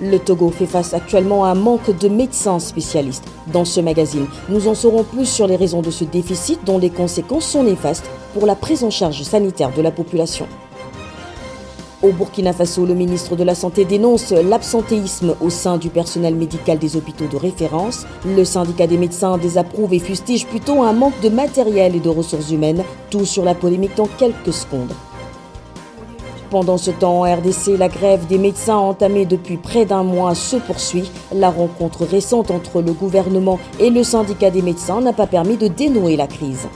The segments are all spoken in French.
le Togo fait face actuellement à un manque de médecins spécialistes. Dans ce magazine, nous en saurons plus sur les raisons de ce déficit dont les conséquences sont néfastes pour la prise en charge sanitaire de la population. Au Burkina Faso, le ministre de la Santé dénonce l'absentéisme au sein du personnel médical des hôpitaux de référence. Le syndicat des médecins désapprouve et fustige plutôt un manque de matériel et de ressources humaines. Tout sur la polémique dans quelques secondes. Pendant ce temps, en RDC, la grève des médecins entamée depuis près d'un mois se poursuit. La rencontre récente entre le gouvernement et le syndicat des médecins n'a pas permis de dénouer la crise.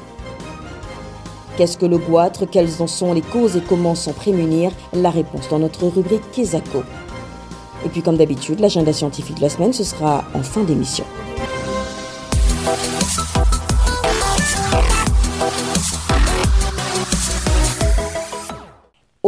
Qu'est-ce que le goitre? Quelles en sont les causes et comment s'en prémunir? La réponse dans notre rubrique Kesako. Et puis comme d'habitude, l'agenda scientifique de la semaine, ce sera en fin d'émission.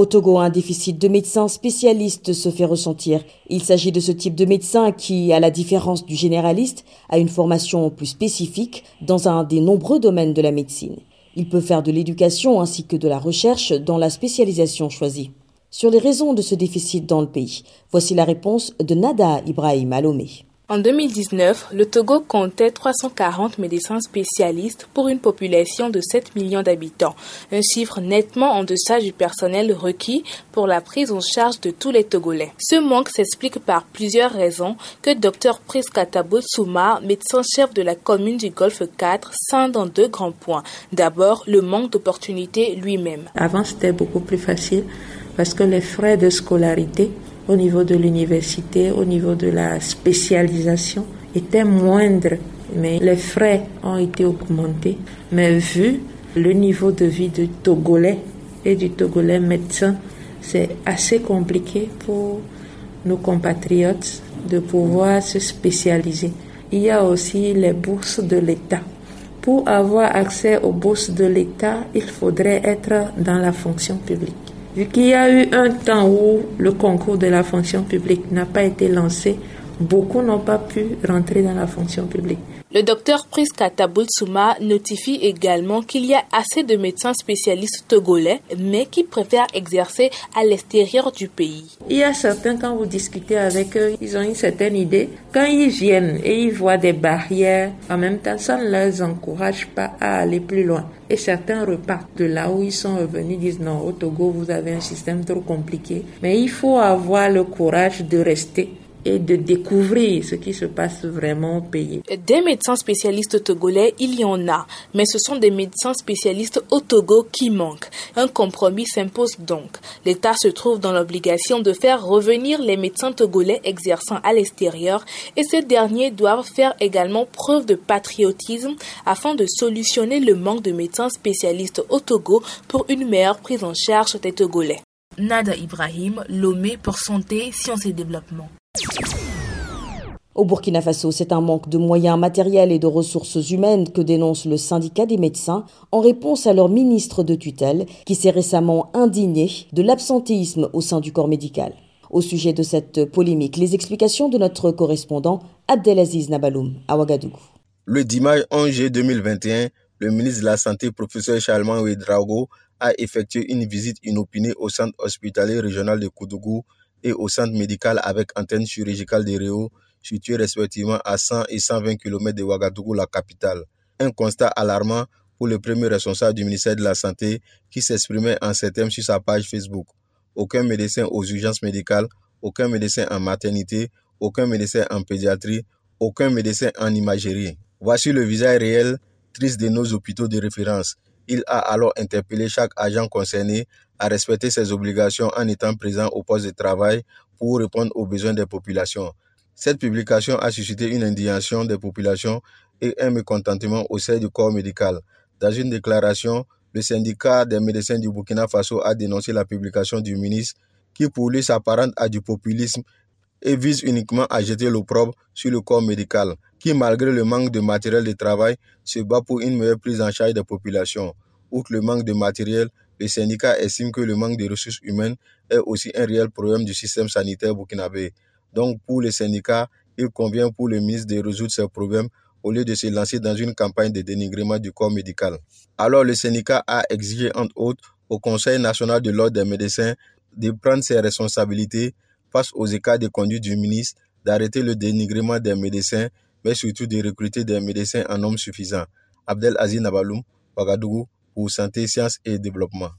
Au Togo, un déficit de médecins spécialistes se fait ressentir. Il s'agit de ce type de médecin qui, à la différence du généraliste, a une formation plus spécifique dans un des nombreux domaines de la médecine. Il peut faire de l'éducation ainsi que de la recherche dans la spécialisation choisie. Sur les raisons de ce déficit dans le pays, voici la réponse de Nada Ibrahim Alomé. En 2019, le Togo comptait 340 médecins spécialistes pour une population de 7 millions d'habitants, un chiffre nettement en deçà du personnel requis pour la prise en charge de tous les Togolais. Ce manque s'explique par plusieurs raisons que Dr Priskatabo Souma, médecin-chef de la commune du Golfe 4, scinde dans deux grands points. D'abord, le manque d'opportunités lui-même. Avant, c'était beaucoup plus facile parce que les frais de scolarité au niveau de l'université, au niveau de la spécialisation, était moindre. Mais les frais ont été augmentés. Mais vu le niveau de vie du Togolais et du Togolais médecin, c'est assez compliqué pour nos compatriotes de pouvoir se spécialiser. Il y a aussi les bourses de l'État. Pour avoir accès aux bourses de l'État, il faudrait être dans la fonction publique. Vu qu'il y a eu un temps où le concours de la fonction publique n'a pas été lancé, beaucoup n'ont pas pu rentrer dans la fonction publique. Le docteur Priska Souma notifie également qu'il y a assez de médecins spécialistes togolais, mais qui préfèrent exercer à l'extérieur du pays. Il y a certains, quand vous discutez avec eux, ils ont une certaine idée. Quand ils viennent et ils voient des barrières, en même temps, ça ne les encourage pas à aller plus loin. Et certains repartent de là où ils sont revenus, disent non, au Togo, vous avez un système trop compliqué. Mais il faut avoir le courage de rester et de découvrir ce qui se passe vraiment au pays. Des médecins spécialistes togolais, il y en a, mais ce sont des médecins spécialistes au Togo qui manquent. Un compromis s'impose donc. L'État se trouve dans l'obligation de faire revenir les médecins togolais exerçant à l'extérieur et ces derniers doivent faire également preuve de patriotisme afin de solutionner le manque de médecins spécialistes au Togo pour une meilleure prise en charge des Togolais. Nada Ibrahim, Lomé pour Santé, Sciences et Développement. Au Burkina Faso, c'est un manque de moyens matériels et de ressources humaines que dénonce le syndicat des médecins en réponse à leur ministre de tutelle qui s'est récemment indigné de l'absentéisme au sein du corps médical. Au sujet de cette polémique, les explications de notre correspondant Abdelaziz Nabaloum à Ouagadougou. Le dimanche 11 juillet 2021, le ministre de la Santé, professeur Charlemagne Ouedraogo, a effectué une visite inopinée au centre hospitalier régional de Koudougou et au centre médical avec antenne chirurgicale de Réo, situés respectivement à 100 et 120 km de Ouagadougou, la capitale. Un constat alarmant pour le premier responsable du ministère de la Santé qui s'exprimait en ces termes sur sa page Facebook. Aucun médecin aux urgences médicales, aucun médecin en maternité, aucun médecin en pédiatrie, aucun médecin en imagerie. Voici le visage réel, triste de nos hôpitaux de référence. Il a alors interpellé chaque agent concerné à respecter ses obligations en étant présent au poste de travail pour répondre aux besoins des populations. Cette publication a suscité une indignation des populations et un mécontentement au sein du corps médical. Dans une déclaration, le syndicat des médecins du Burkina Faso a dénoncé la publication du ministre qui pour lui s'apparente à du populisme et vise uniquement à jeter l'opprobre sur le corps médical, qui malgré le manque de matériel de travail se bat pour une meilleure prise en charge des populations. Outre le manque de matériel, le syndicat estime que le manque de ressources humaines est aussi un réel problème du système sanitaire burkinabé. Donc pour les syndicats, il convient pour le ministre de résoudre ces problèmes au lieu de se lancer dans une campagne de dénigrement du corps médical. Alors le syndicat a exigé entre autres au Conseil national de l'ordre des médecins de prendre ses responsabilités face aux écarts de conduite du ministre, d'arrêter le dénigrement des médecins, mais surtout de recruter des médecins en nombre suffisant. Abdel Aziz Nabaloum, Ouagadougou, pour Santé, Sciences et Développement.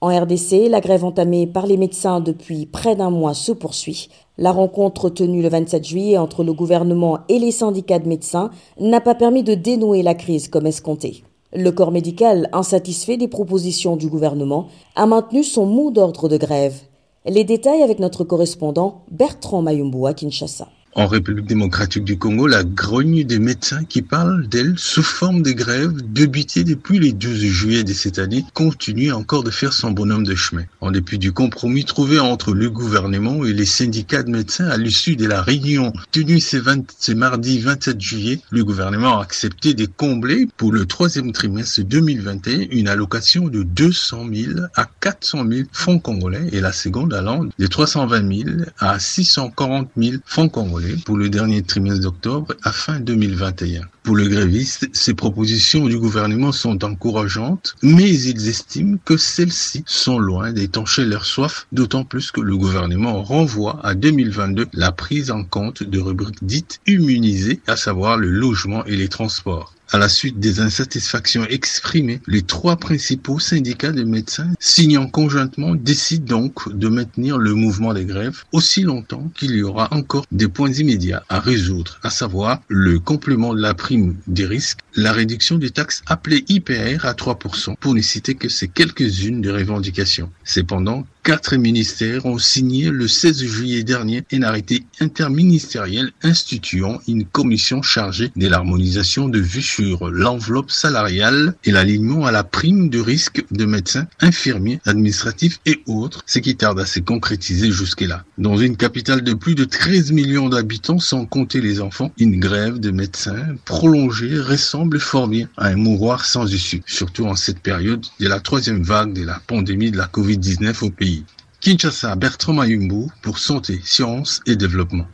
En RDC, la grève entamée par les médecins depuis près d'un mois se poursuit. La rencontre tenue le 27 juillet entre le gouvernement et les syndicats de médecins n'a pas permis de dénouer la crise comme escompté. Le corps médical, insatisfait des propositions du gouvernement, a maintenu son mot d'ordre de grève. Les détails avec notre correspondant Bertrand Mayumbu à Kinshasa. En République démocratique du Congo, la grogne des médecins qui parlent d'elle sous forme de grève débutée depuis le 12 juillet de cette année continue encore de faire son bonhomme de chemin. En dépit du compromis trouvé entre le gouvernement et les syndicats de médecins à l'issue de la réunion tenue ce, mardi 27 juillet, le gouvernement a accepté de combler pour le troisième trimestre 2021 une allocation de 200 000 à 400 000 francs congolais et la seconde allant de 320 000 à 640 000 francs congolais pour le dernier trimestre d'octobre à fin 2021. Pour le gréviste, ces propositions du gouvernement sont encourageantes, mais ils estiment que celles-ci sont loin d'étancher leur soif, d'autant plus que le gouvernement renvoie à 2022 la prise en compte de rubriques dites immunisées, à savoir le logement et les transports. À la suite des insatisfactions exprimées, les trois principaux syndicats de médecins signant conjointement décident donc de maintenir le mouvement des grèves aussi longtemps qu'il y aura encore des points immédiats à résoudre, à savoir le complément de la prime des risques, la réduction des taxes appelées IPR à 3%, pour ne citer que ces quelques-unes des revendications. Cependant, Quatre ministères ont signé le 16 juillet dernier un arrêté interministériel instituant une commission chargée de l'harmonisation de vues sur l'enveloppe salariale et l'alignement à la prime de risque de médecins, infirmiers, administratifs et autres, ce qui tarde à se concrétiser jusque-là. Dans une capitale de plus de 13 millions d'habitants, sans compter les enfants, une grève de médecins prolongée ressemble fort bien à un mouroir sans issue, surtout en cette période de la troisième vague de la pandémie de la Covid-19 au pays. Kinshasa, Bertrand Mayumbu pour Santé, Sciences et Développement.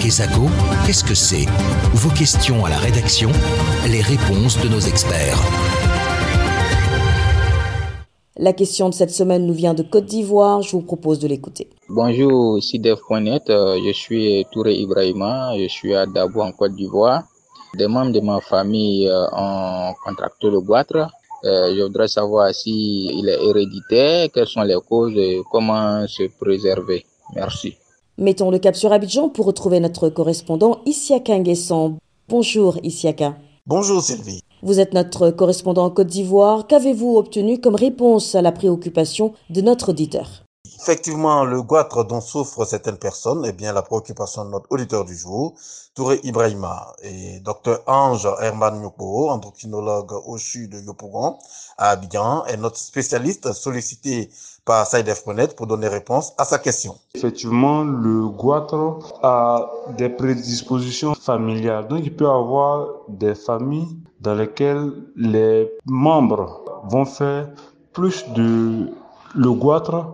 Kesako, qu'est-ce que c'est? Vos questions à la rédaction, les réponses de nos experts. La question de cette semaine nous vient de Côte d'Ivoire. Je vous propose de l'écouter. Bonjour, ici Dev.net. Euh, je suis Touré Ibrahima. Je suis à Dabo en Côte d'Ivoire. Des membres de ma famille euh, ont contracté le goitre. Euh, je voudrais savoir si il est héréditaire, quelles sont les causes et comment se préserver. Merci. Mettons le cap sur Abidjan pour retrouver notre correspondant Isiaka Nguesson. Bonjour Isiaka. Bonjour Sylvie. Vous êtes notre correspondant en Côte d'Ivoire. Qu'avez-vous obtenu comme réponse à la préoccupation de notre auditeur? Effectivement, le goitre dont souffrent certaines personnes est bien la préoccupation de notre auditeur du jour, Touré Ibrahima. Et Dr Ange Herman Nyoko, endocrinologue au sud de Yopougon, à Abidjan, est notre spécialiste sollicité par SideF.net pour donner réponse à sa question. Effectivement, le goitre a des prédispositions familiales. Donc, il peut avoir des familles dans lesquelles les membres vont faire plus de le goitre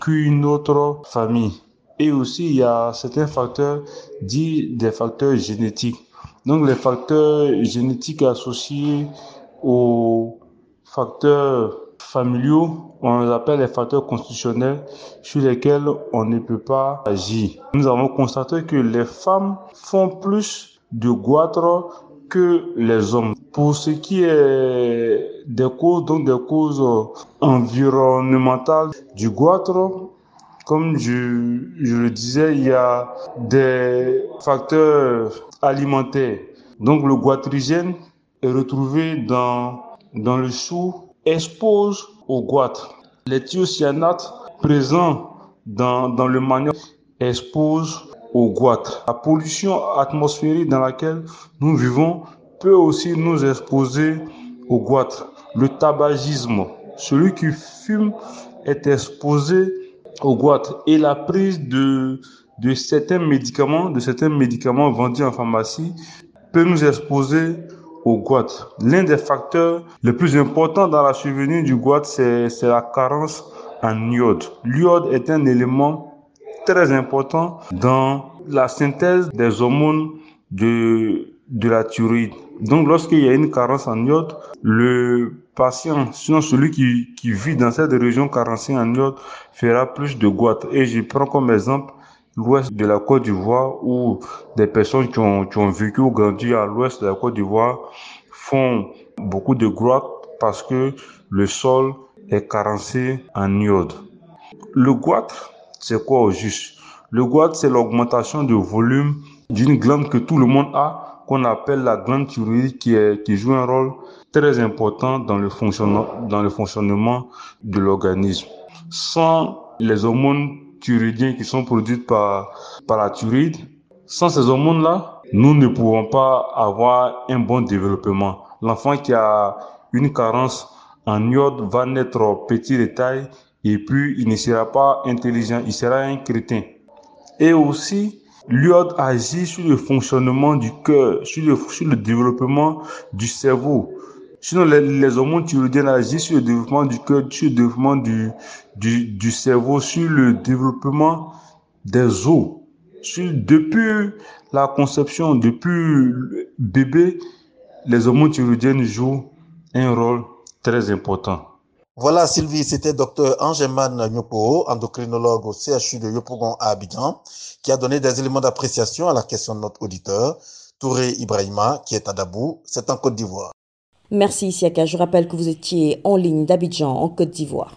qu'une autre famille. Et aussi, il y a certains facteurs dits des facteurs génétiques. Donc, les facteurs génétiques associés aux facteurs familiaux, on les appelle les facteurs constitutionnels sur lesquels on ne peut pas agir. Nous avons constaté que les femmes font plus de goitre que les hommes. Pour ce qui est des causes, donc des causes environnementales du goitre, comme je, je le disais, il y a des facteurs alimentaires. Donc le goitrigène est retrouvé dans, dans le chou, expose au goitre. Les thiocyanates présents dans, dans le manioc exposent au goitre. La pollution atmosphérique dans laquelle nous vivons peut aussi nous exposer au goitre. Le tabagisme celui qui fume est exposé au goitre et la prise de, de certains médicaments, de certains médicaments vendus en pharmacie peut nous exposer au goitre. L'un des facteurs les plus importants dans la survenue du goitre, c'est la carence en iode. L'iode est un élément très important dans la synthèse des hormones de, de la thyroïde. Donc, lorsqu'il y a une carence en iode, le patient, sinon celui qui, qui vit dans cette région carencée en iode, fera plus de goitre. Et je prends comme exemple l'ouest de la Côte d'Ivoire où des personnes qui ont, qui ont vécu ou grandi à l'ouest de la Côte d'Ivoire font beaucoup de goitre parce que le sol est carencé en iode. Le goitre, c'est quoi au juste? Le goitre, c'est l'augmentation de volume d'une glande que tout le monde a, qu'on appelle la glande thyroïde, qui, est, qui joue un rôle très important dans le fonctionnement, dans le fonctionnement de l'organisme. Sans les hormones thyroïdiennes qui sont produites par, par la thyroïde, sans ces hormones-là, nous ne pouvons pas avoir un bon développement. L'enfant qui a une carence en iode va naître petit de taille et puis il ne sera pas intelligent, il sera un crétin. Et aussi, l'iode agit sur le fonctionnement du cœur, sur le, sur le développement du cerveau. Sinon, les, les hormones thyroïdiennes agissent sur le développement du cœur, sur le développement du, du, du cerveau, sur le développement des os. Sur, depuis la conception, depuis bébé, les hormones thyroïdiennes jouent un rôle très important. Voilà, Sylvie, c'était Dr Angeman Nyopo, endocrinologue au CHU de Yopougon à Abidjan, qui a donné des éléments d'appréciation à la question de notre auditeur, Touré Ibrahima, qui est à Dabou, c'est en Côte d'Ivoire. Merci Siaka, je rappelle que vous étiez en ligne d'Abidjan en Côte d'Ivoire.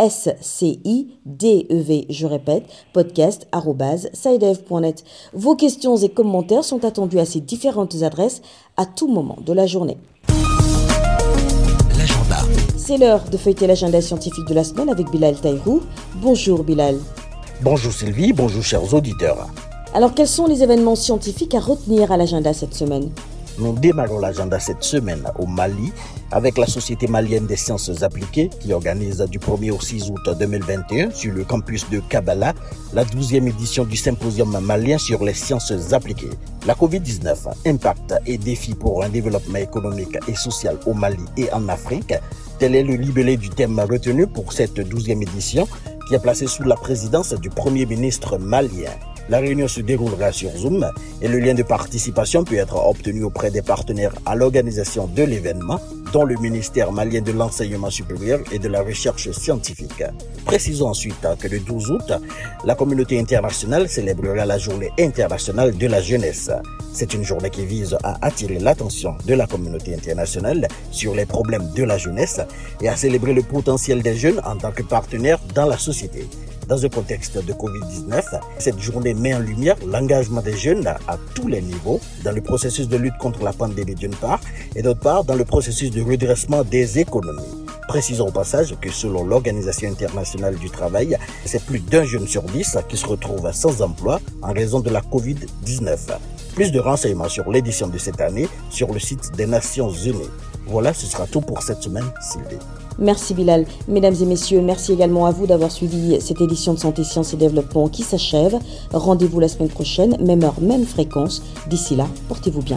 S-C-I-D-E-V. Je répète, podcast.sidev.net. Vos questions et commentaires sont attendus à ces différentes adresses à tout moment de la journée. L'agenda. C'est l'heure de feuilleter l'agenda scientifique de la semaine avec Bilal Taïrou. Bonjour Bilal. Bonjour Sylvie, bonjour chers auditeurs. Alors quels sont les événements scientifiques à retenir à l'agenda cette semaine? Nous démarrons l'agenda cette semaine au Mali avec la Société malienne des sciences appliquées qui organise du 1er au 6 août 2021 sur le campus de Kabbalah la 12e édition du symposium malien sur les sciences appliquées. La COVID-19, impact et défi pour un développement économique et social au Mali et en Afrique, tel est le libellé du thème retenu pour cette 12e édition qui est placé sous la présidence du Premier ministre malien. La réunion se déroulera sur Zoom et le lien de participation peut être obtenu auprès des partenaires à l'organisation de l'événement, dont le ministère malien de l'enseignement supérieur et de la recherche scientifique. Précisons ensuite que le 12 août, la communauté internationale célébrera la journée internationale de la jeunesse. C'est une journée qui vise à attirer l'attention de la communauté internationale sur les problèmes de la jeunesse et à célébrer le potentiel des jeunes en tant que partenaires dans la société. Dans un contexte de Covid-19, cette journée met en lumière l'engagement des jeunes à tous les niveaux dans le processus de lutte contre la pandémie d'une part et d'autre part dans le processus de redressement des économies. Précisons au passage que selon l'Organisation internationale du travail, c'est plus d'un jeune sur dix qui se retrouve sans emploi en raison de la Covid-19. Plus de renseignements sur l'édition de cette année sur le site des Nations Unies. Voilà, ce sera tout pour cette semaine, Sylvie. Merci Bilal. Mesdames et messieurs, merci également à vous d'avoir suivi cette édition de Santé, Sciences et Développement qui s'achève. Rendez-vous la semaine prochaine, même heure, même fréquence. D'ici là, portez-vous bien.